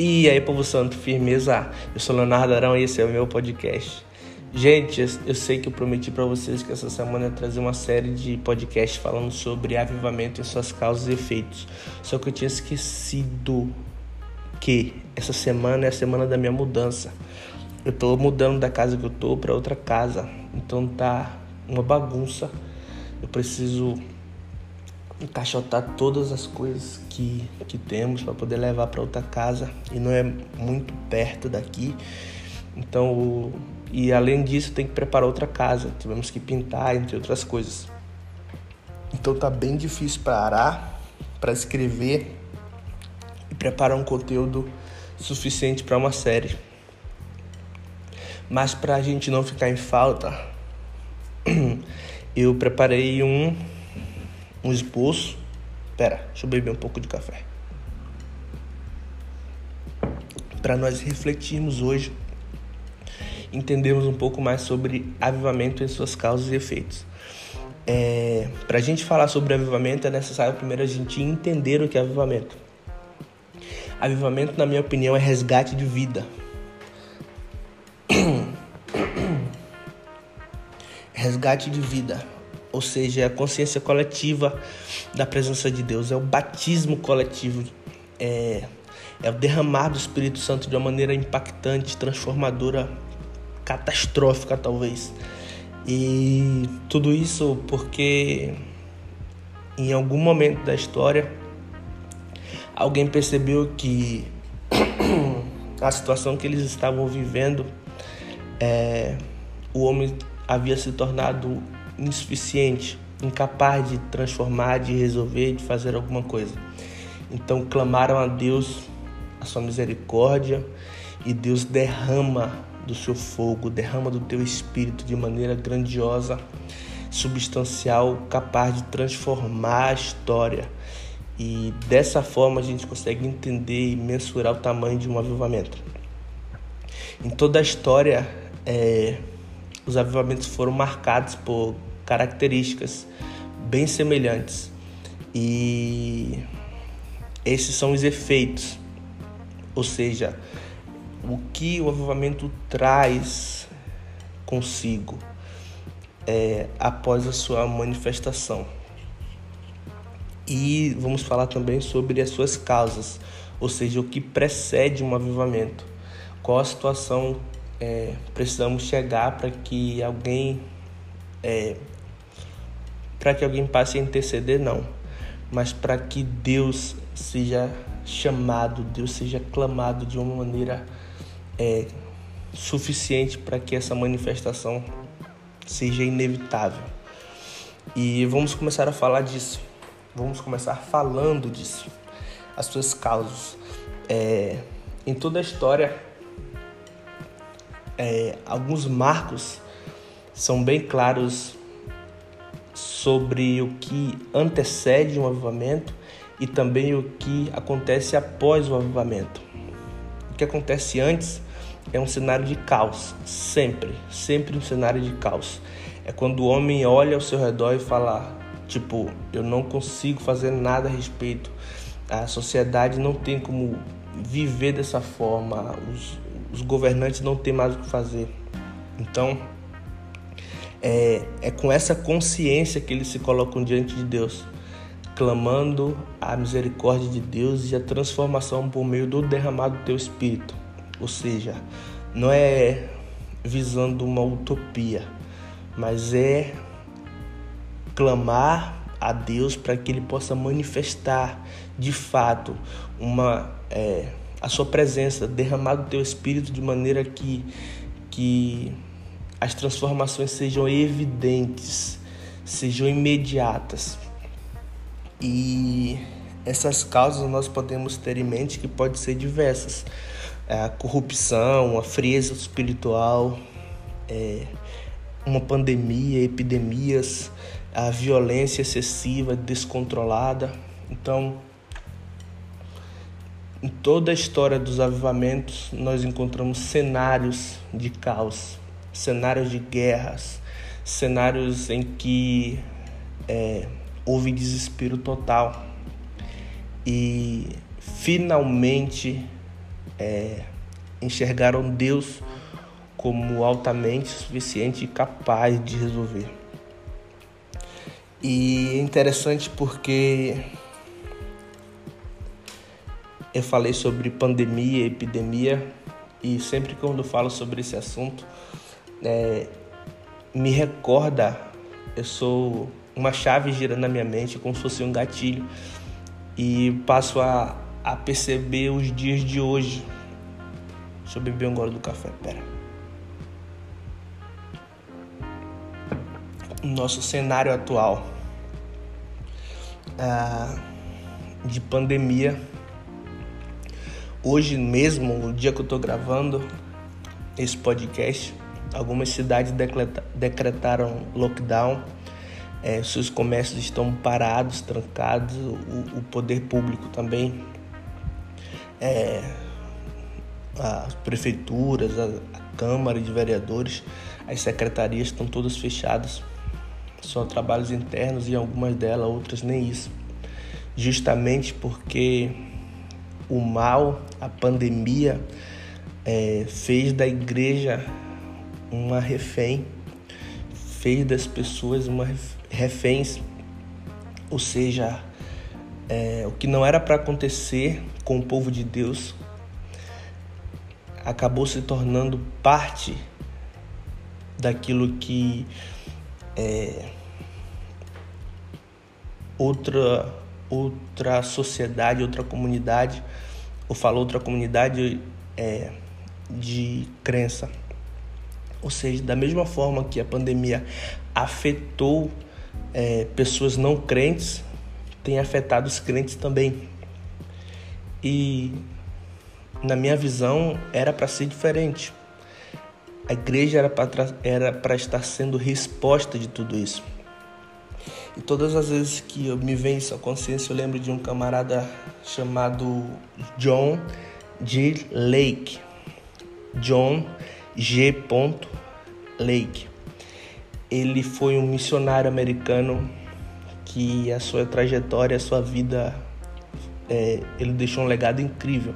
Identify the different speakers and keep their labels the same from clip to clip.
Speaker 1: E aí, povo santo, firmeza? Eu sou Leonardo Arão e esse é o meu podcast. Gente, eu sei que eu prometi para vocês que essa semana ia trazer uma série de podcasts falando sobre avivamento e suas causas e efeitos. Só que eu tinha esquecido que essa semana é a semana da minha mudança. Eu tô mudando da casa que eu tô para outra casa. Então tá uma bagunça. Eu preciso encaixotar todas as coisas que, que temos para poder levar para outra casa e não é muito perto daqui. Então, e além disso, tem que preparar outra casa, tivemos que pintar, entre outras coisas. Então tá bem difícil parar para escrever e preparar um conteúdo suficiente para uma série. Mas para a gente não ficar em falta, eu preparei um um esboço. Pera, deixa eu beber um pouco de café. Para nós refletirmos hoje, entendermos um pouco mais sobre avivamento e suas causas e efeitos. É, Para a gente falar sobre avivamento, é necessário primeiro a gente entender o que é avivamento. Avivamento, na minha opinião, é resgate de vida. resgate de vida ou seja, é a consciência coletiva da presença de Deus, é o batismo coletivo, é, é o derramar do Espírito Santo de uma maneira impactante, transformadora, catastrófica talvez. E tudo isso porque em algum momento da história alguém percebeu que a situação que eles estavam vivendo, é, o homem havia se tornado insuficiente, incapaz de transformar, de resolver, de fazer alguma coisa. Então clamaram a Deus a sua misericórdia e Deus derrama do seu fogo, derrama do teu espírito de maneira grandiosa, substancial, capaz de transformar a história. E dessa forma a gente consegue entender e mensurar o tamanho de um avivamento. Em toda a história, é, os avivamentos foram marcados por características bem semelhantes. E esses são os efeitos, ou seja, o que o avivamento traz consigo é, após a sua manifestação. E vamos falar também sobre as suas causas, ou seja, o que precede um avivamento. Qual a situação é, precisamos chegar para que alguém é, para que alguém passe a interceder, não, mas para que Deus seja chamado, Deus seja clamado de uma maneira é, suficiente para que essa manifestação seja inevitável. E vamos começar a falar disso. Vamos começar falando disso, as suas causas. É, em toda a história, é, alguns marcos são bem claros sobre o que antecede um avivamento e também o que acontece após o avivamento. O que acontece antes é um cenário de caos, sempre, sempre um cenário de caos. É quando o homem olha ao seu redor e fala, tipo, eu não consigo fazer nada a respeito. A sociedade não tem como viver dessa forma, os, os governantes não têm mais o que fazer. Então, é, é com essa consciência que eles se colocam diante de Deus, clamando a misericórdia de Deus e a transformação por meio do derramado do teu espírito. Ou seja, não é visando uma utopia, mas é clamar a Deus para que Ele possa manifestar de fato uma é, a sua presença, derramar do teu espírito de maneira que que as transformações sejam evidentes, sejam imediatas. E essas causas nós podemos ter em mente que podem ser diversas. É a corrupção, a frieza espiritual, é, uma pandemia, epidemias, a violência excessiva, descontrolada. Então, em toda a história dos avivamentos, nós encontramos cenários de caos, cenários de guerras, cenários em que é, houve desespero total. E finalmente é, enxergaram Deus como altamente suficiente e capaz de resolver. E é interessante porque eu falei sobre pandemia, epidemia, e sempre quando falo sobre esse assunto, é, me recorda, eu sou uma chave girando na minha mente, como se fosse um gatilho, e passo a, a perceber os dias de hoje. Deixa eu beber um gole do café, pera. Nosso cenário atual ah, de pandemia Hoje mesmo, o dia que eu estou gravando esse podcast, algumas cidades decretaram lockdown, é, seus comércios estão parados, trancados, o, o poder público também, é, as prefeituras, a, a Câmara de Vereadores, as secretarias estão todas fechadas, só trabalhos internos e algumas delas, outras nem isso. Justamente porque o mal, a pandemia, é, fez da igreja uma refém, fez das pessoas uma reféns, ou seja, é, o que não era para acontecer com o povo de Deus acabou se tornando parte daquilo que é, outra outra sociedade, outra comunidade, ou falo outra comunidade é, de crença. Ou seja, da mesma forma que a pandemia afetou é, pessoas não crentes, tem afetado os crentes também. E na minha visão era para ser diferente. A igreja era para estar sendo resposta de tudo isso. E todas as vezes que eu me venho isso à consciência, eu lembro de um camarada chamado John G. Lake. John G. Lake. Ele foi um missionário americano que a sua trajetória, a sua vida, é, ele deixou um legado incrível.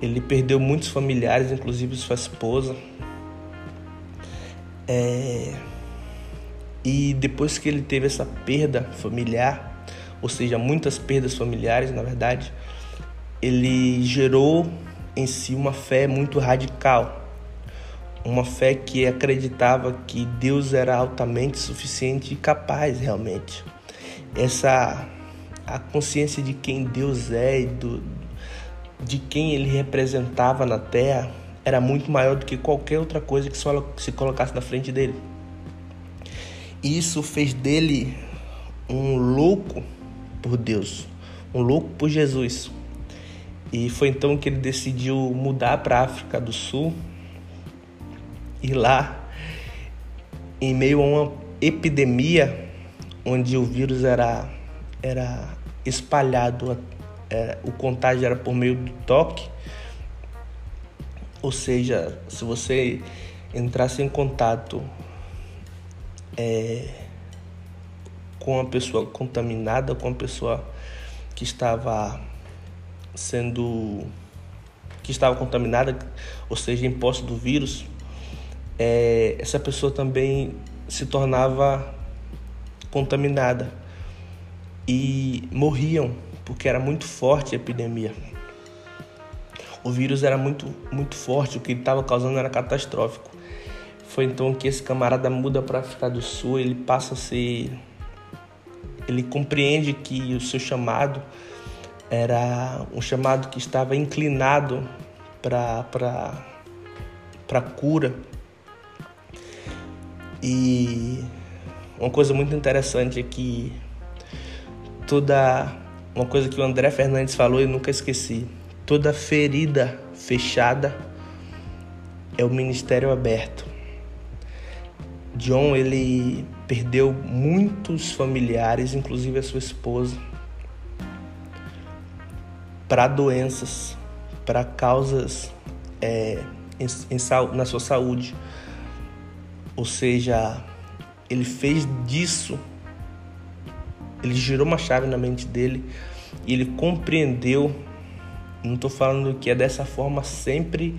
Speaker 1: Ele perdeu muitos familiares, inclusive sua esposa. É, e depois que ele teve essa perda familiar, ou seja, muitas perdas familiares, na verdade, ele gerou em si uma fé muito radical. Uma fé que acreditava que Deus era altamente suficiente e capaz realmente. Essa a consciência de quem Deus é e do, de quem ele representava na terra era muito maior do que qualquer outra coisa que se colocasse na frente dele. Isso fez dele um louco por Deus, um louco por Jesus. E foi então que ele decidiu mudar para a África do Sul. E lá, em meio a uma epidemia, onde o vírus era, era espalhado, era, o contágio era por meio do toque. Ou seja, se você entrasse em contato é, com a pessoa contaminada, com a pessoa que estava sendo que estava contaminada, ou seja, em posse do vírus, é, essa pessoa também se tornava contaminada e morriam porque era muito forte a epidemia. O vírus era muito muito forte, o que ele estava causando era catastrófico. Foi então que esse camarada muda para a África do Sul, ele passa a ser. Ele compreende que o seu chamado era um chamado que estava inclinado para a cura. E uma coisa muito interessante é que toda. Uma coisa que o André Fernandes falou e nunca esqueci: toda ferida fechada é o ministério aberto. John ele perdeu muitos familiares, inclusive a sua esposa, para doenças, para causas é, em, em, na sua saúde. Ou seja, ele fez disso, ele girou uma chave na mente dele e ele compreendeu Não estou falando que é dessa forma sempre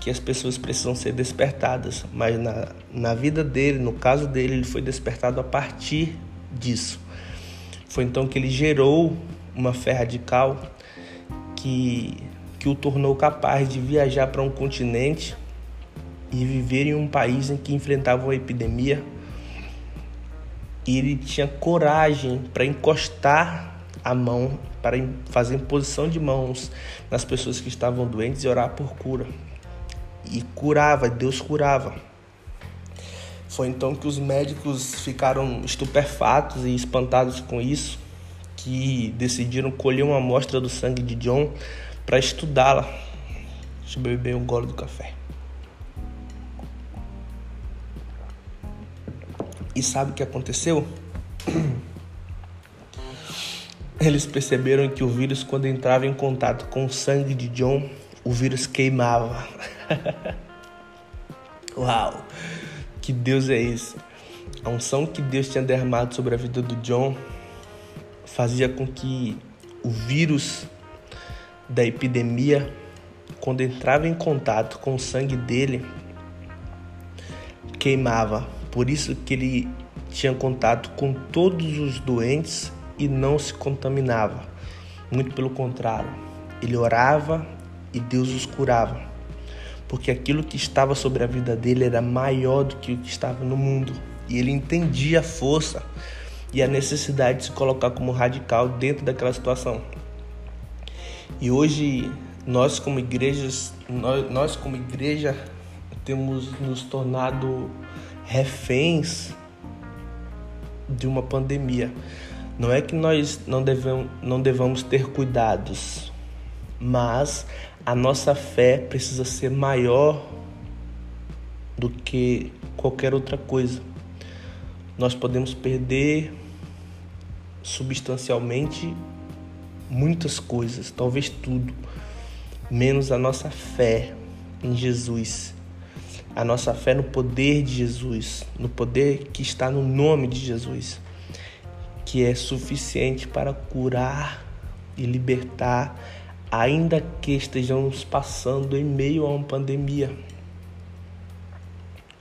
Speaker 1: que as pessoas precisam ser despertadas, mas na, na vida dele, no caso dele, ele foi despertado a partir disso. Foi então que ele gerou uma fé radical que, que o tornou capaz de viajar para um continente e viver em um país em que enfrentava uma epidemia. E ele tinha coragem para encostar a mão, para fazer imposição de mãos nas pessoas que estavam doentes e orar por cura. E curava, Deus curava. Foi então que os médicos ficaram estupefatos e espantados com isso, que decidiram colher uma amostra do sangue de John para estudá-la. Deixa eu beber um gole do café. E sabe o que aconteceu? Eles perceberam que o vírus, quando entrava em contato com o sangue de John, o vírus queimava. Uau! Que Deus é esse? A unção que Deus tinha derramado sobre a vida do John fazia com que o vírus da epidemia, quando entrava em contato com o sangue dele, queimava. Por isso que ele tinha contato com todos os doentes e não se contaminava. Muito pelo contrário, ele orava e Deus os curava. Porque aquilo que estava sobre a vida dele era maior do que o que estava no mundo. E ele entendia a força e a necessidade de se colocar como radical dentro daquela situação. E hoje nós como igrejas, nós, nós como igreja temos nos tornado reféns de uma pandemia. Não é que nós não devemos, não devamos ter cuidados, mas a nossa fé precisa ser maior do que qualquer outra coisa. Nós podemos perder substancialmente muitas coisas, talvez tudo, menos a nossa fé em Jesus. A nossa fé no poder de Jesus, no poder que está no nome de Jesus, que é suficiente para curar e libertar ainda que estejamos passando em meio a uma pandemia.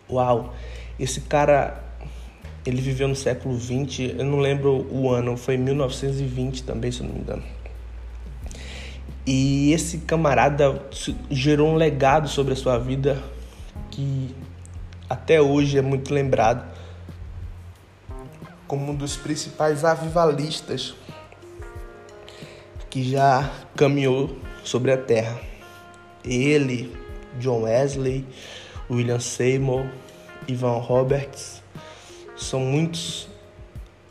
Speaker 1: Uau, esse cara, ele viveu no século 20, eu não lembro o ano, foi 1920 também, se eu não me engano. E esse camarada gerou um legado sobre a sua vida que até hoje é muito lembrado como um dos principais avivalistas que já caminhou sobre a terra. Ele, John Wesley, William Seymour, Ivan Roberts, são muitos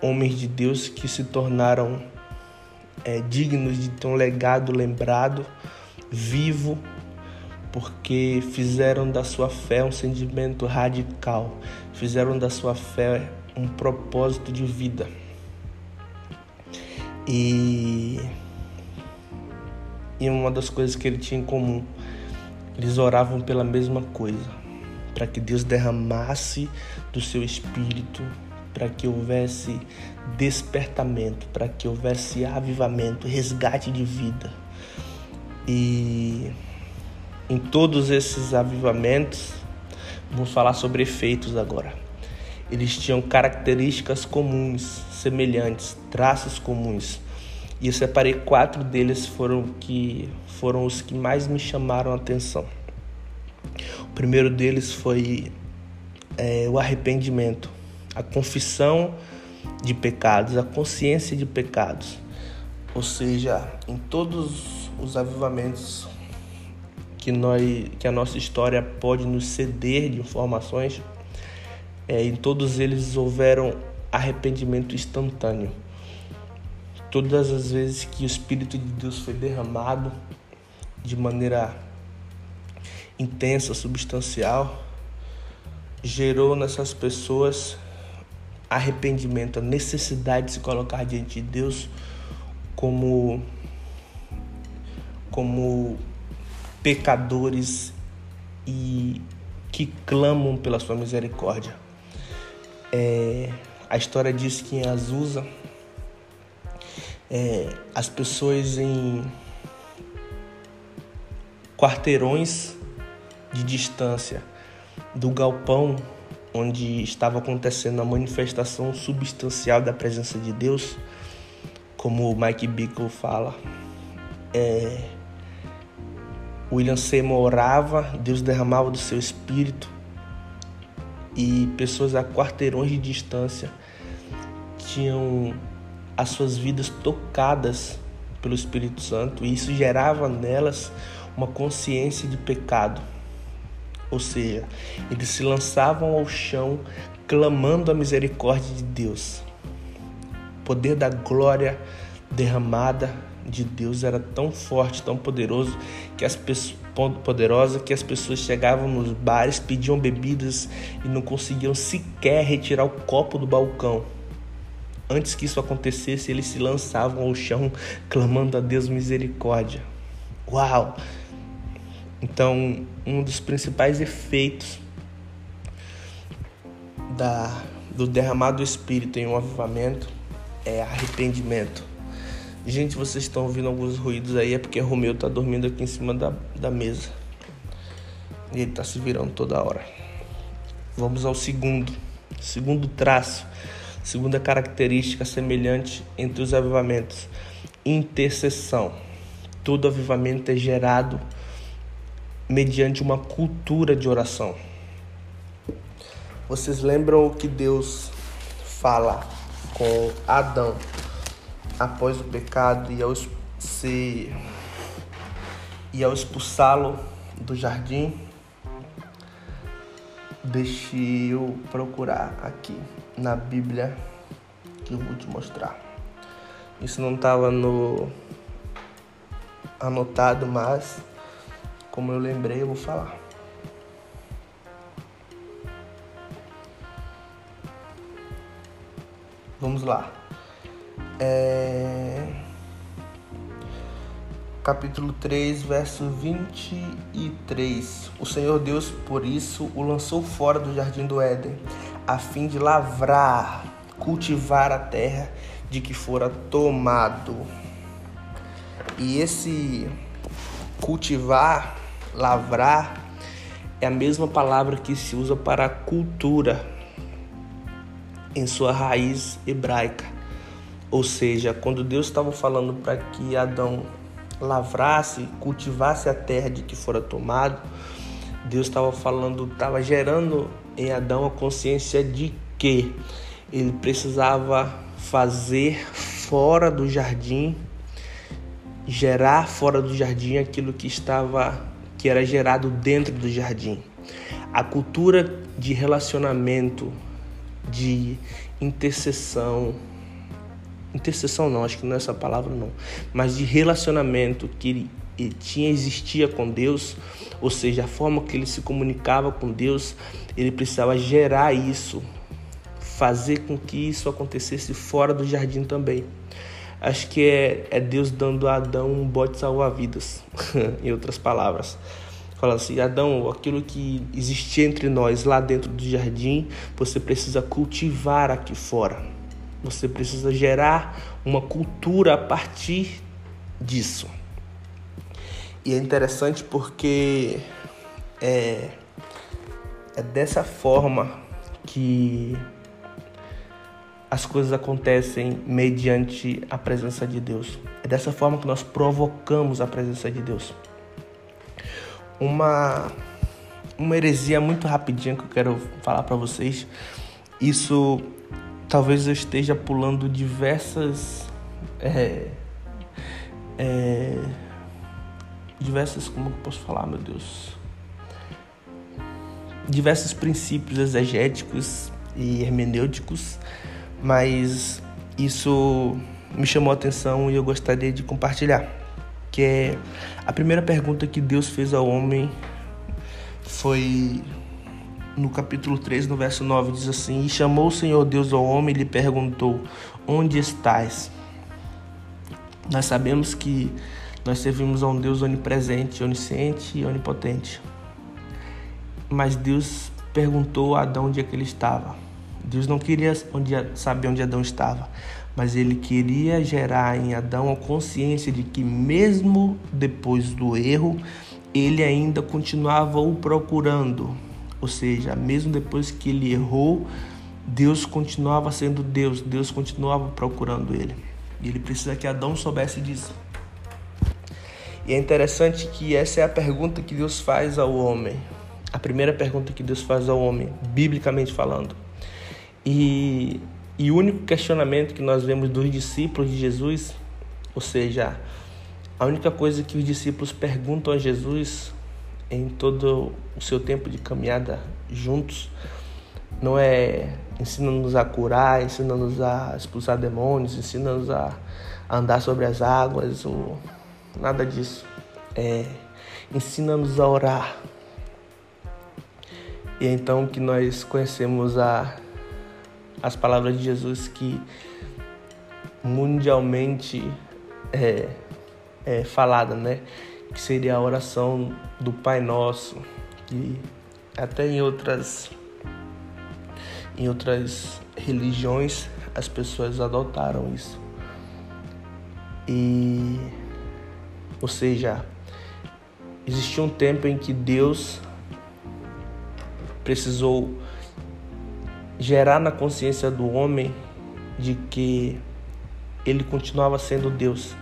Speaker 1: homens de Deus que se tornaram é, dignos de ter um legado lembrado, vivo, porque fizeram da sua fé um sentimento radical, fizeram da sua fé um propósito de vida. E e uma das coisas que ele tinha em comum, eles oravam pela mesma coisa, para que Deus derramasse do seu espírito, para que houvesse despertamento, para que houvesse avivamento, resgate de vida. E em todos esses avivamentos, vamos falar sobre efeitos agora. Eles tinham características comuns, semelhantes, traços comuns. E eu separei quatro deles foram que foram os que mais me chamaram a atenção. O primeiro deles foi é, o arrependimento, a confissão de pecados, a consciência de pecados. Ou seja, em todos os avivamentos que, nós, que a nossa história pode nos ceder de informações, é, em todos eles houveram arrependimento instantâneo. Todas as vezes que o Espírito de Deus foi derramado de maneira intensa, substancial, gerou nessas pessoas arrependimento, a necessidade de se colocar diante de Deus como como pecadores e que clamam pela sua misericórdia. É, a história diz que em Azusa é, as pessoas em, quarteirões de distância do galpão onde estava acontecendo a manifestação substancial da presença de Deus, como o Mike Bickle fala, é, William Seymour orava, Deus derramava do seu espírito e pessoas a quarteirões de distância tinham as suas vidas tocadas pelo Espírito Santo e isso gerava nelas uma consciência de pecado. Ou seja, eles se lançavam ao chão clamando a misericórdia de Deus. O poder da glória derramada de Deus era tão forte, tão poderoso que as pessoas poderosa que as pessoas chegavam nos bares, pediam bebidas e não conseguiam sequer retirar o copo do balcão. Antes que isso acontecesse, eles se lançavam ao chão clamando a Deus misericórdia. Uau! Então, um dos principais efeitos da, do derramado do Espírito em um avivamento é arrependimento. Gente, vocês estão ouvindo alguns ruídos aí, é porque o Romeu tá dormindo aqui em cima da, da mesa. E ele tá se virando toda hora. Vamos ao segundo. Segundo traço. Segunda característica semelhante entre os avivamentos. Intercessão. Todo avivamento é gerado mediante uma cultura de oração. Vocês lembram o que Deus fala com Adão após o pecado e ao se e ao expulsá-lo do jardim, deixe eu procurar aqui na Bíblia que eu vou te mostrar. Isso não estava no anotado, mas como eu lembrei, eu vou falar. Vamos lá é... capítulo 3, verso 23. O Senhor Deus, por isso, o lançou fora do jardim do Éden, a fim de lavrar, cultivar a terra de que fora tomado. E esse cultivar, lavrar, é a mesma palavra que se usa para cultura em sua raiz hebraica. Ou seja, quando Deus estava falando para que Adão lavrasse, cultivasse a terra de que fora tomado, Deus estava falando, estava gerando em Adão a consciência de que ele precisava fazer fora do jardim, gerar fora do jardim aquilo que estava que era gerado dentro do jardim. A cultura de relacionamento, de intercessão, intercessão não, acho que não é essa palavra não, mas de relacionamento que ele, tinha existia com Deus, ou seja, a forma que ele se comunicava com Deus, ele precisava gerar isso, fazer com que isso acontecesse fora do jardim também. Acho que é, é Deus dando a Adão um bote salva-vidas, em outras palavras. Fala assim, Adão, aquilo que existia entre nós lá dentro do jardim, você precisa cultivar aqui fora. Você precisa gerar uma cultura a partir disso. E é interessante porque é, é dessa forma que as coisas acontecem mediante a presença de Deus. É dessa forma que nós provocamos a presença de Deus. Uma uma heresia muito rapidinha que eu quero falar para vocês. Isso talvez eu esteja pulando diversas. É, é, diversas. Como posso falar, meu Deus? Diversos princípios exegéticos e hermenêuticos, mas isso me chamou a atenção e eu gostaria de compartilhar. Que é a primeira pergunta que Deus fez ao homem foi no capítulo 3, no verso 9, diz assim: E chamou o Senhor Deus ao homem e lhe perguntou: Onde estás? Nós sabemos que nós servimos a um Deus onipresente, onisciente e onipotente. Mas Deus perguntou a Adão onde é que ele estava. Deus não queria saber onde Adão estava, mas ele queria gerar em Adão a consciência de que, mesmo depois do erro, ele ainda continuava o procurando. Ou seja, mesmo depois que ele errou, Deus continuava sendo Deus, Deus continuava procurando ele. E ele precisa que Adão soubesse disso. E é interessante que essa é a pergunta que Deus faz ao homem. A primeira pergunta que Deus faz ao homem, biblicamente falando. E, e o único questionamento que nós vemos dos discípulos de Jesus, ou seja, a única coisa que os discípulos perguntam a Jesus em todo o seu tempo de caminhada juntos não é ensina-nos a curar, ensina-nos a expulsar demônios, ensina-nos a andar sobre as águas, ou nada disso. É, ensina-nos a orar. E é então que nós conhecemos a, as palavras de Jesus que mundialmente é, é falada, né? Que seria a oração do Pai Nosso, que até em outras em outras religiões as pessoas adotaram isso. E ou seja, existiu um tempo em que Deus precisou gerar na consciência do homem de que ele continuava sendo Deus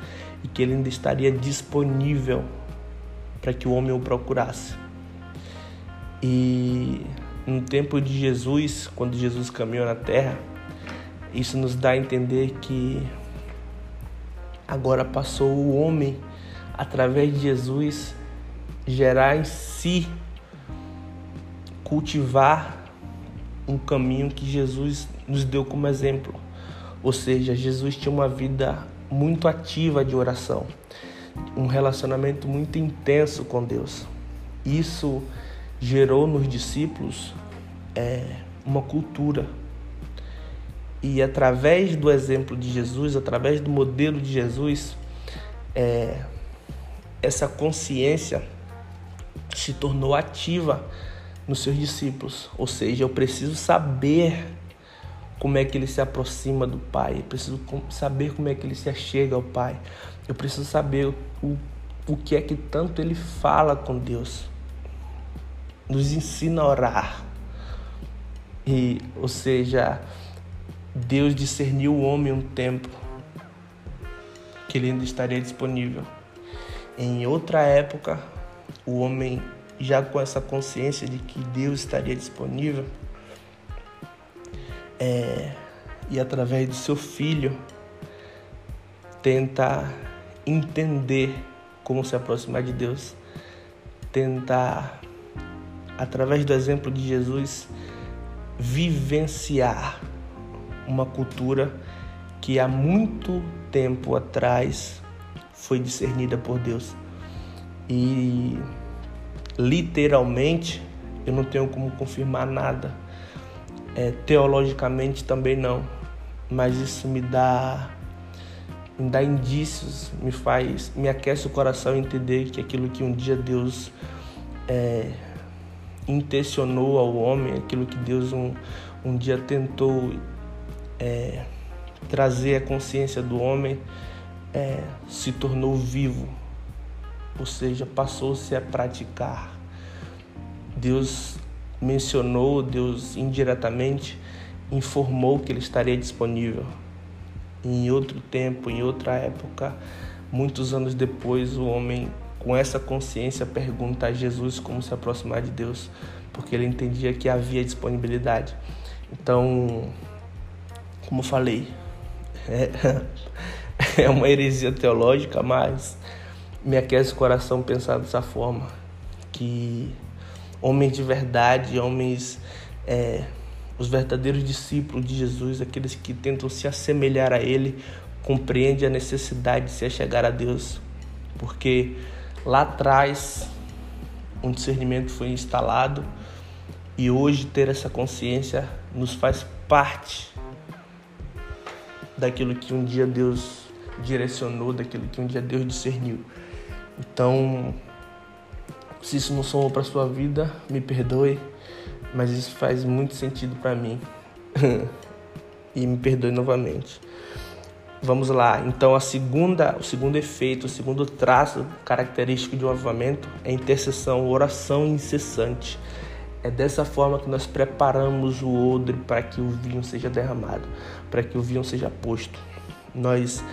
Speaker 1: e que ele ainda estaria disponível para que o homem o procurasse. E no tempo de Jesus, quando Jesus caminhou na terra, isso nos dá a entender que agora passou o homem, através de Jesus, gerar em si, cultivar um caminho que Jesus nos deu como exemplo. Ou seja, Jesus tinha uma vida muito ativa de oração, um relacionamento muito intenso com Deus. Isso gerou nos discípulos é, uma cultura. E através do exemplo de Jesus, através do modelo de Jesus, é, essa consciência se tornou ativa nos seus discípulos. Ou seja, eu preciso saber como é que ele se aproxima do Pai, eu preciso saber como é que ele se achega ao Pai, eu preciso saber o, o que é que tanto ele fala com Deus nos ensina a orar. E, ou seja, Deus discerniu o homem um tempo que ele ainda estaria disponível. Em outra época, o homem já com essa consciência de que Deus estaria disponível, é, e através do seu filho tenta entender como se aproximar de Deus, tentar através do exemplo de Jesus, vivenciar uma cultura que há muito tempo atrás foi discernida por Deus. E literalmente eu não tenho como confirmar nada. É, teologicamente também não. Mas isso me dá me dá indícios, me faz, me aquece o coração entender que aquilo que um dia Deus é, intencionou ao homem, aquilo que Deus um, um dia tentou é, trazer à consciência do homem, é, se tornou vivo, ou seja, passou-se a praticar. Deus mencionou, Deus indiretamente informou que ele estaria disponível. Em outro tempo, em outra época, muitos anos depois, o homem com essa consciência, pergunta a Jesus como se aproximar de Deus, porque ele entendia que havia disponibilidade. Então, como falei, é, é uma heresia teológica, mas me aquece o coração pensar dessa forma, que homens de verdade, homens, é, os verdadeiros discípulos de Jesus, aqueles que tentam se assemelhar a Ele, compreendem a necessidade de se achegar a Deus, porque Lá atrás, um discernimento foi instalado e hoje ter essa consciência nos faz parte daquilo que um dia Deus direcionou, daquilo que um dia Deus discerniu. Então, se isso não somou para sua vida, me perdoe, mas isso faz muito sentido para mim. e me perdoe novamente. Vamos lá. Então, a segunda, o segundo efeito, o segundo traço característico de um avivamento é intercessão, oração incessante. É dessa forma que nós preparamos o odre para que o vinho seja derramado, para que o vinho seja posto. Nós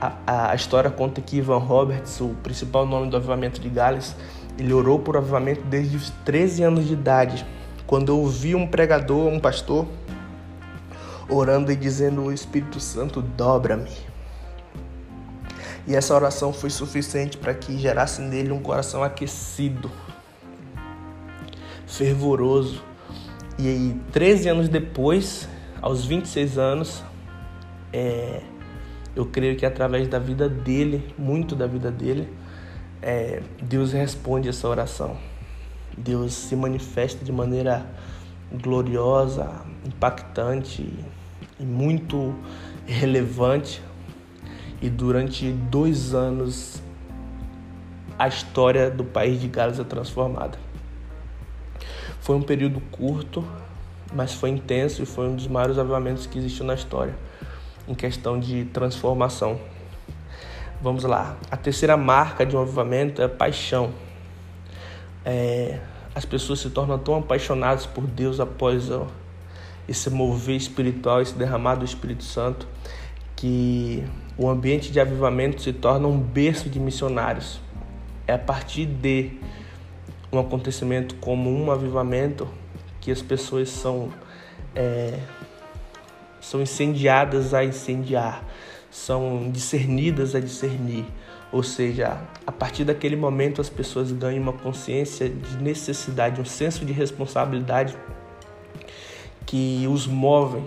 Speaker 1: a, a história conta que Ivan Roberts, o principal nome do avivamento de Gales, ele orou por avivamento desde os 13 anos de idade. Quando eu ouvi um pregador, um pastor, orando e dizendo: O Espírito Santo dobra-me. E essa oração foi suficiente para que gerasse nele um coração aquecido, fervoroso. E aí, 13 anos depois, aos 26 anos, é, eu creio que através da vida dele, muito da vida dele, é, Deus responde essa oração. Deus se manifesta de maneira gloriosa, impactante e muito relevante. E durante dois anos a história do país de Gales é transformada. Foi um período curto, mas foi intenso e foi um dos maiores avivamentos que existiu na história em questão de transformação. Vamos lá. A terceira marca de um avivamento é a paixão. É, as pessoas se tornam tão apaixonadas por Deus após esse mover espiritual, esse derramar do Espírito Santo, que o ambiente de avivamento se torna um berço de missionários. É a partir de um acontecimento como um avivamento que as pessoas são é, são incendiadas a incendiar, são discernidas a discernir. Ou seja, a partir daquele momento as pessoas ganham uma consciência de necessidade, um senso de responsabilidade que os movem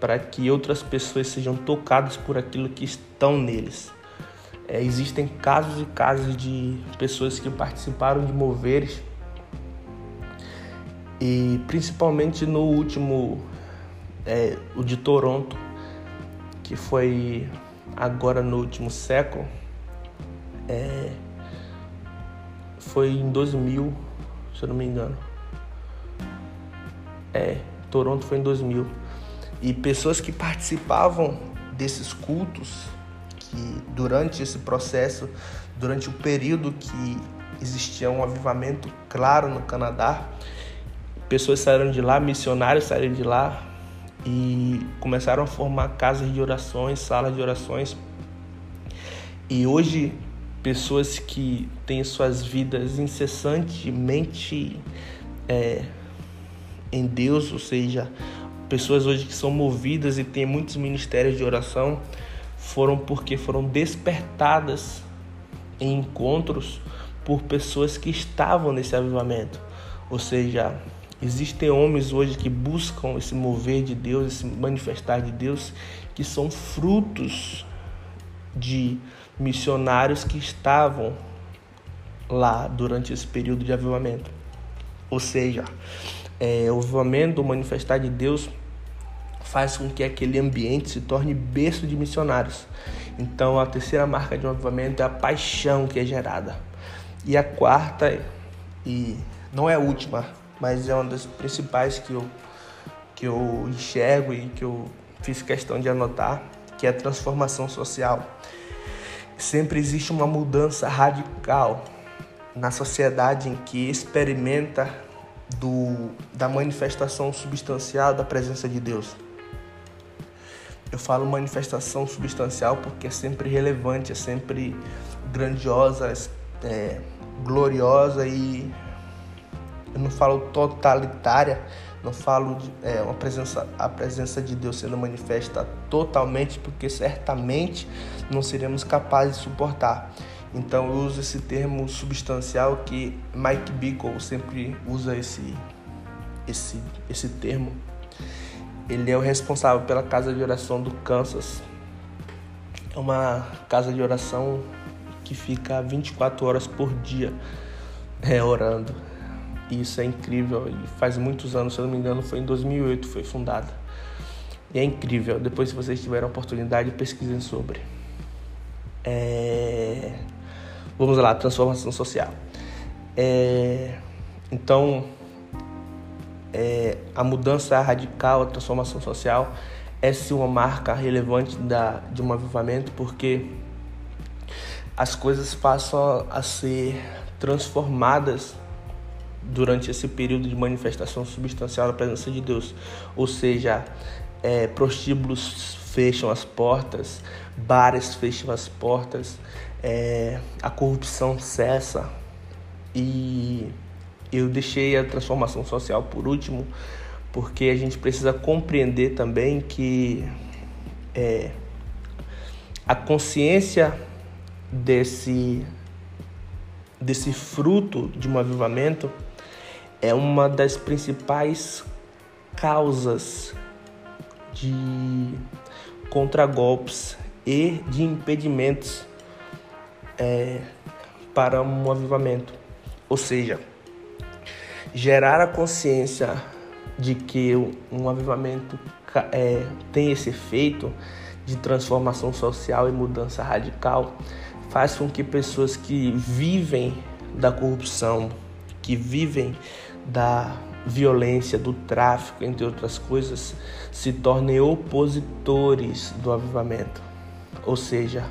Speaker 1: para que outras pessoas sejam tocadas por aquilo que estão neles. É, existem casos e casos de pessoas que participaram de moveres e principalmente no último é, o de Toronto, que foi agora no último século, é, foi em 2000, se eu não me engano. É, Toronto foi em 2000. E pessoas que participavam desses cultos, que durante esse processo, durante o período que existia um avivamento claro no Canadá, pessoas saíram de lá, missionários saíram de lá, e começaram a formar casas de orações, salas de orações. E hoje, pessoas que têm suas vidas incessantemente é, em Deus, ou seja, pessoas hoje que são movidas e têm muitos ministérios de oração, foram porque foram despertadas em encontros por pessoas que estavam nesse avivamento. Ou seja, Existem homens hoje que buscam esse mover de Deus, esse manifestar de Deus, que são frutos de missionários que estavam lá durante esse período de avivamento. Ou seja, é, o avivamento, o manifestar de Deus, faz com que aquele ambiente se torne berço de missionários. Então, a terceira marca de um avivamento é a paixão que é gerada. E a quarta, e não é a última, mas é uma das principais que eu, que eu enxergo e que eu fiz questão de anotar, que é a transformação social. Sempre existe uma mudança radical na sociedade em que experimenta do, da manifestação substancial da presença de Deus. Eu falo manifestação substancial porque é sempre relevante, é sempre grandiosa, é, gloriosa e eu não falo totalitária, não falo de, é, uma presença, a presença de Deus sendo manifesta totalmente, porque certamente não seremos capazes de suportar. Então eu uso esse termo substancial que Mike Bickle sempre usa esse, esse, esse termo. Ele é o responsável pela casa de oração do Kansas. É uma casa de oração que fica 24 horas por dia é, orando. E isso é incrível. E faz muitos anos, se eu não me engano, foi em 2008 foi fundada. E é incrível. Depois, se vocês tiverem a oportunidade, pesquisem sobre. É... Vamos lá, transformação social. É... Então, é... a mudança radical, a transformação social, é sim uma marca relevante da, de um avivamento, porque as coisas passam a ser transformadas durante esse período de manifestação substancial da presença de Deus. Ou seja, é, prostíbulos fecham as portas, bares fecham as portas, é, a corrupção cessa e eu deixei a transformação social por último, porque a gente precisa compreender também que é, a consciência desse, desse fruto de um avivamento é uma das principais causas de contragolpes e de impedimentos é, para um avivamento. Ou seja, gerar a consciência de que um avivamento é, tem esse efeito de transformação social e mudança radical faz com que pessoas que vivem da corrupção, que vivem da violência, do tráfico, entre outras coisas, se tornem opositores do avivamento. Ou seja,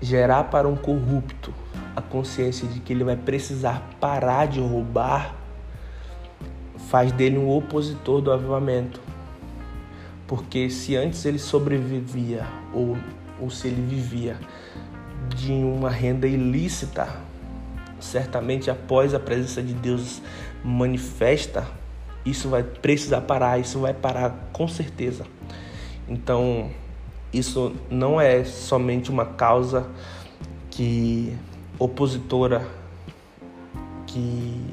Speaker 1: gerar para um corrupto a consciência de que ele vai precisar parar de roubar faz dele um opositor do avivamento. Porque se antes ele sobrevivia ou, ou se ele vivia de uma renda ilícita, certamente após a presença de Deus manifesta, isso vai precisar parar, isso vai parar com certeza. Então, isso não é somente uma causa que opositora que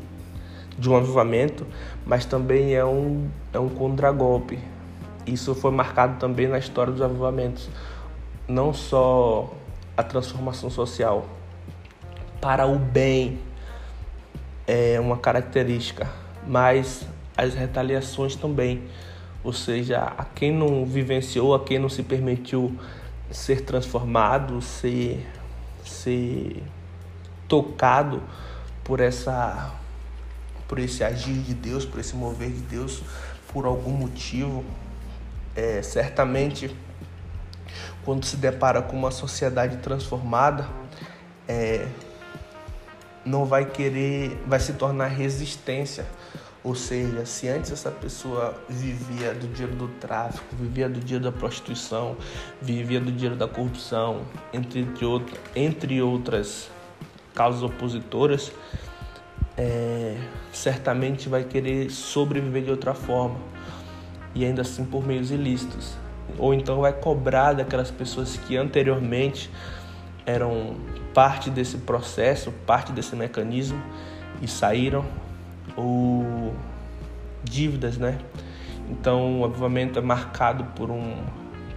Speaker 1: de um avivamento, mas também é um, é um contragolpe. Isso foi marcado também na história dos avivamentos. Não só a transformação social para o bem é uma característica, mas as retaliações também. Ou seja, a quem não vivenciou, a quem não se permitiu ser transformado, ser, ser tocado por essa por esse agir de Deus, por esse mover de Deus, por algum motivo, é, certamente quando se depara com uma sociedade transformada, é, não vai querer, vai se tornar resistência. Ou seja, se antes essa pessoa vivia do dinheiro do tráfico, vivia do dinheiro da prostituição, vivia do dinheiro da corrupção, entre, entre outras causas opositoras, é, certamente vai querer sobreviver de outra forma e ainda assim por meios ilícitos ou então vai cobrar daquelas pessoas que anteriormente eram parte desse processo, parte desse mecanismo e saíram, ou dívidas, né? Então o avivamento é marcado por um,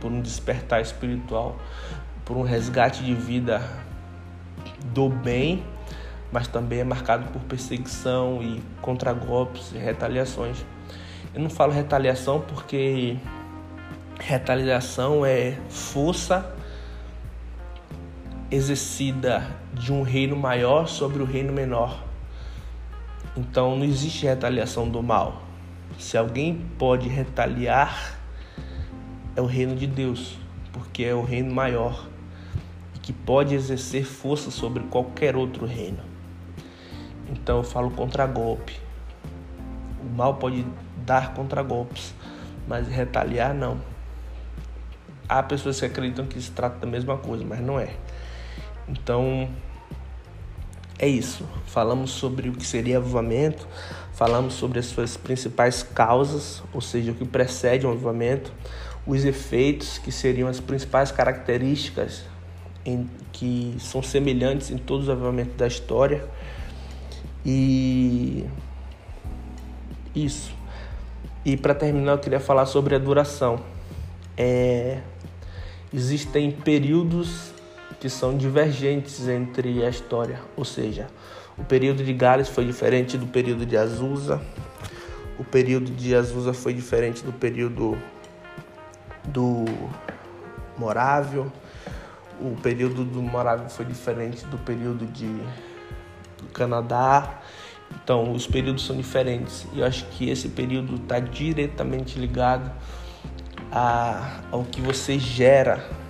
Speaker 1: por um despertar espiritual, por um resgate de vida do bem, mas também é marcado por perseguição e contragolpes e retaliações. Eu não falo retaliação porque Retaliação é força exercida de um reino maior sobre o reino menor. Então não existe retaliação do mal. Se alguém pode retaliar, é o reino de Deus, porque é o reino maior que pode exercer força sobre qualquer outro reino. Então eu falo contra golpe. O mal pode dar contra golpes, mas retaliar não. Há pessoas que acreditam que se trata da mesma coisa, mas não é. Então, é isso. Falamos sobre o que seria avivamento, falamos sobre as suas principais causas, ou seja, o que precede um avivamento, os efeitos, que seriam as principais características em, que são semelhantes em todos os avivamentos da história. E isso. E para terminar, eu queria falar sobre a duração. É, existem períodos que são divergentes entre a história, ou seja, o período de Gales foi diferente do período de Azusa, o período de Azusa foi diferente do período do Morávio, o período do Morávio foi diferente do período de do Canadá. Então, os períodos são diferentes. E eu acho que esse período está diretamente ligado a, ao que você gera,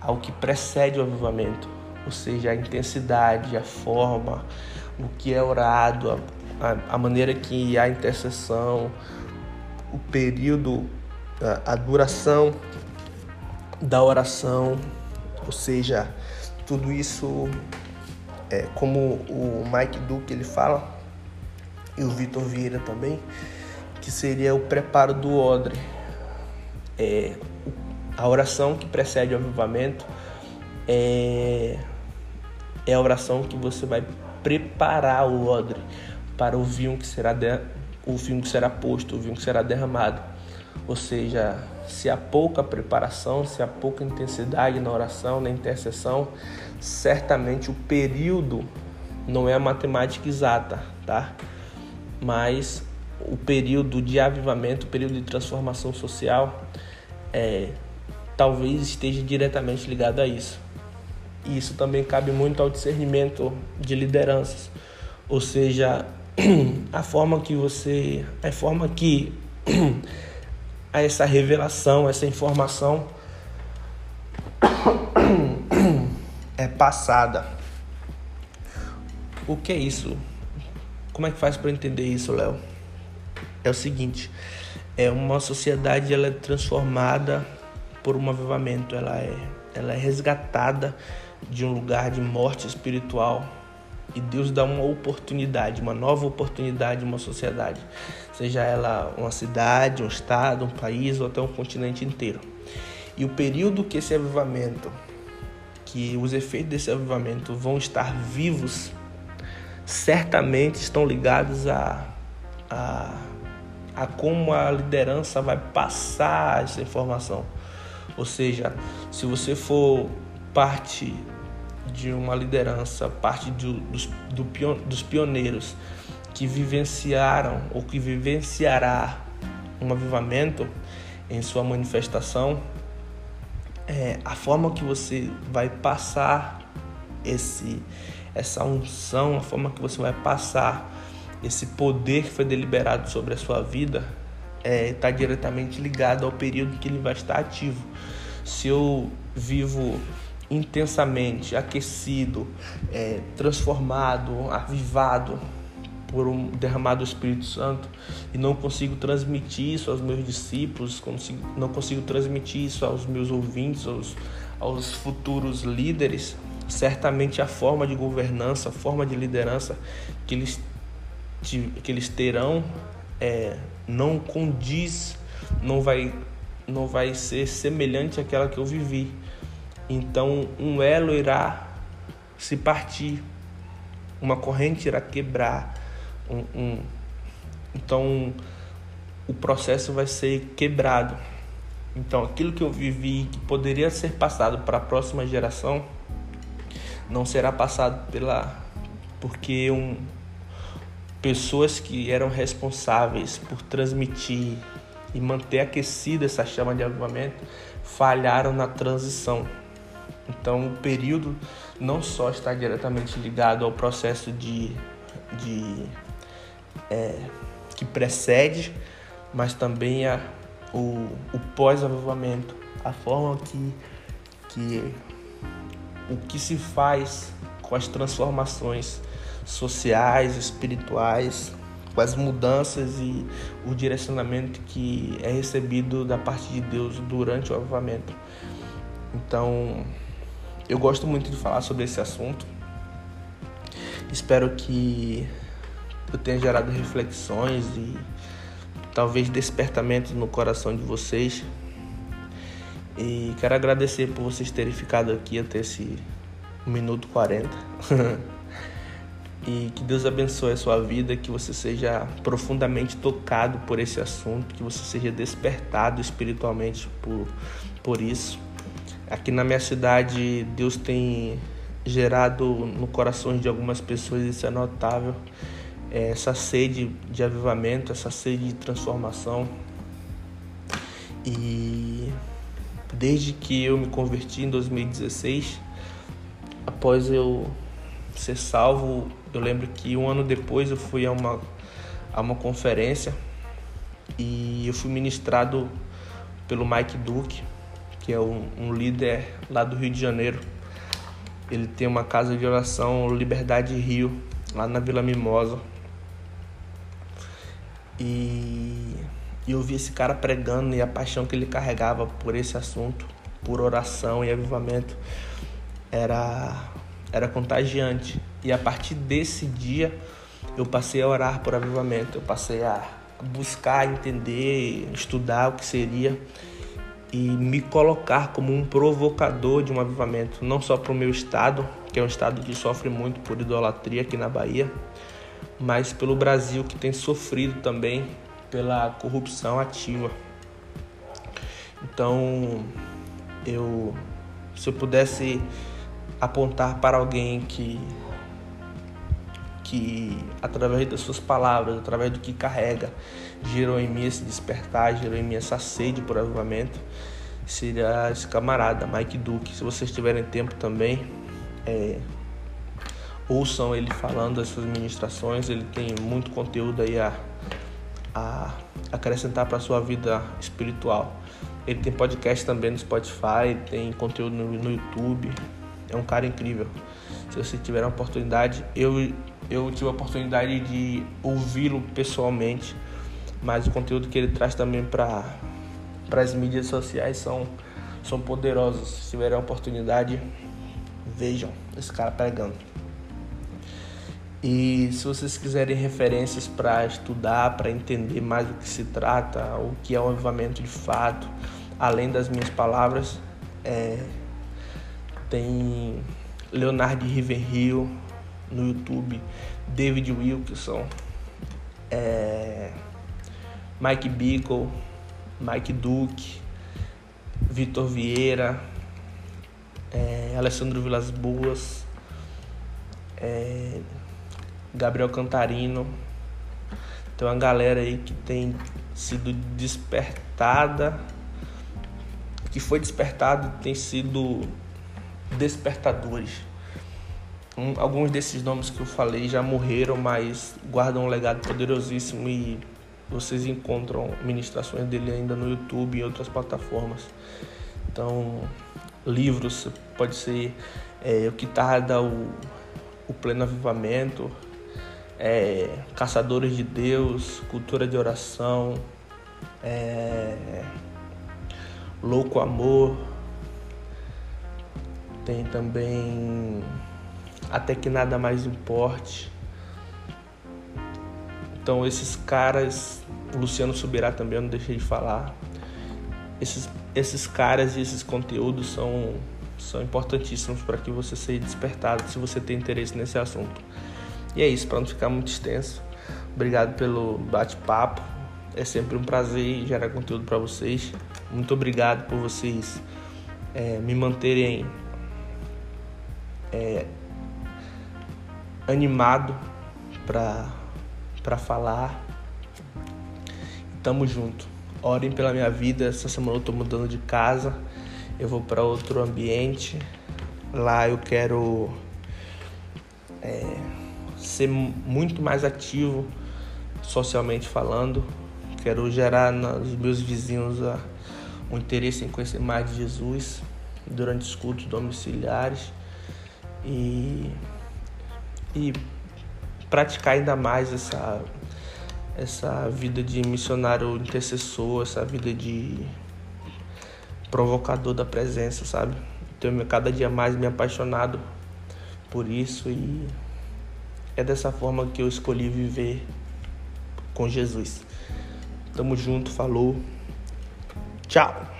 Speaker 1: ao que precede o avivamento, ou seja, a intensidade, a forma, o que é orado, a, a maneira que há intercessão, o período, a, a duração da oração, ou seja, tudo isso é como o Mike Duke ele fala e o Vitor Vieira também, que seria o preparo do odre. É, a oração que precede o avivamento é, é a oração que você vai preparar o odre para o vinho que será de, o vinho que será posto, o vinho que será derramado. Ou seja, se há pouca preparação, se há pouca intensidade na oração, na intercessão, certamente o período não é a matemática exata, tá? Mas o período de avivamento, o período de transformação social, é, talvez esteja diretamente ligado a isso. E isso também cabe muito ao discernimento de lideranças, ou seja, a forma que você, a forma que essa revelação, essa informação é passada. O que é isso? Como é que faz para entender isso, Léo? É o seguinte, é uma sociedade ela é transformada por um avivamento, ela é ela é resgatada de um lugar de morte espiritual e Deus dá uma oportunidade, uma nova oportunidade, uma sociedade, seja ela uma cidade, um estado, um país ou até um continente inteiro. E o período que esse avivamento, que os efeitos desse avivamento vão estar vivos, certamente estão ligados a, a, a como a liderança vai passar essa informação. Ou seja, se você for parte de uma liderança, parte do, dos, do, dos pioneiros que vivenciaram ou que vivenciará um avivamento em sua manifestação, é, a forma que você vai passar esse, essa unção, a forma que você vai passar esse poder que foi deliberado sobre a sua vida está é, tá diretamente ligado ao período que ele vai estar ativo. Se eu vivo intensamente aquecido, é, transformado, avivado por um derramado do Espírito Santo e não consigo transmitir isso aos meus discípulos, consigo, não consigo transmitir isso aos meus ouvintes, aos, aos futuros líderes, certamente a forma de governança, a forma de liderança que eles, que eles terão é, não condiz, não vai, não vai ser semelhante àquela que eu vivi. Então um elo irá se partir, uma corrente irá quebrar, um, um, então o processo vai ser quebrado. Então aquilo que eu vivi que poderia ser passado para a próxima geração não será passado pela porque um, pessoas que eram responsáveis por transmitir e manter aquecida essa chama de avivamento falharam na transição. Então, o período não só está diretamente ligado ao processo de, de é, que precede, mas também a, o, o pós-avivamento, a forma que, que o que se faz com as transformações sociais, espirituais, com as mudanças e o direcionamento que é recebido da parte de Deus durante o avivamento. Então, eu gosto muito de falar sobre esse assunto. Espero que eu tenha gerado reflexões e talvez despertamento no coração de vocês. E quero agradecer por vocês terem ficado aqui até esse minuto 40. e que Deus abençoe a sua vida, que você seja profundamente tocado por esse assunto, que você seja despertado espiritualmente por, por isso. Aqui na minha cidade, Deus tem gerado no coração de algumas pessoas, isso é notável, é, essa sede de avivamento, essa sede de transformação. E desde que eu me converti em 2016, após eu ser salvo, eu lembro que um ano depois eu fui a uma, a uma conferência e eu fui ministrado pelo Mike Duke, que é um, um líder lá do Rio de Janeiro. Ele tem uma casa de oração Liberdade Rio, lá na Vila Mimosa. E, e eu vi esse cara pregando e a paixão que ele carregava por esse assunto, por oração e avivamento, era, era contagiante. E a partir desse dia eu passei a orar por avivamento, eu passei a buscar entender, estudar o que seria e me colocar como um provocador de um avivamento, não só para o meu estado, que é um estado que sofre muito por idolatria aqui na Bahia, mas pelo Brasil que tem sofrido também pela corrupção ativa. Então, eu se eu pudesse apontar para alguém que que através das suas palavras, através do que carrega, gerou em mim esse despertar, gerou em mim essa sede por avivamento, seria esse camarada, Mike Duke. Se vocês tiverem tempo também, é, ouçam ele falando as suas ministrações, ele tem muito conteúdo aí a, a acrescentar para a sua vida espiritual. Ele tem podcast também no Spotify, tem conteúdo no, no YouTube, é um cara incrível. Se você tiver a oportunidade, eu eu tive a oportunidade de ouvi-lo pessoalmente, mas o conteúdo que ele traz também para as mídias sociais são são poderosos. Se tiverem a oportunidade, vejam esse cara pregando. E se vocês quiserem referências para estudar, para entender mais o que se trata, o que é o avivamento de fato, além das minhas palavras, é, tem Leonardo Riverhill no YouTube, David Wilkinson, é, Mike Bickle, Mike Duke, Vitor Vieira, é, Alessandro Vilas Boas, é, Gabriel Cantarino. Tem uma galera aí que tem sido despertada, que foi despertado tem sido despertadores. Um, alguns desses nomes que eu falei já morreram, mas guardam um legado poderosíssimo e vocês encontram ministrações dele ainda no YouTube e outras plataformas. Então, livros pode ser é, o que tarda o, o pleno avivamento, é, caçadores de Deus, cultura de oração, é, louco amor, tem também até que nada mais importe. Então esses caras, Luciano Subirá também eu não deixei de falar. Esses, esses caras e esses conteúdos são, são importantíssimos para que você seja despertado se você tem interesse nesse assunto. E é isso, para não ficar muito extenso. Obrigado pelo bate-papo. É sempre um prazer gerar conteúdo para vocês. Muito obrigado por vocês é, me manterem é, animado para falar. Tamo junto. Orem pela minha vida. Essa semana eu tô mudando de casa. Eu vou para outro ambiente. Lá eu quero é, ser muito mais ativo socialmente falando. Quero gerar nos meus vizinhos a, um interesse em conhecer mais de Jesus durante os cultos domiciliares e, e praticar ainda mais essa, essa vida de missionário intercessor, essa vida de provocador da presença, sabe? Tenho cada dia mais me apaixonado por isso e é dessa forma que eu escolhi viver com Jesus. Tamo junto, falou. Tchau.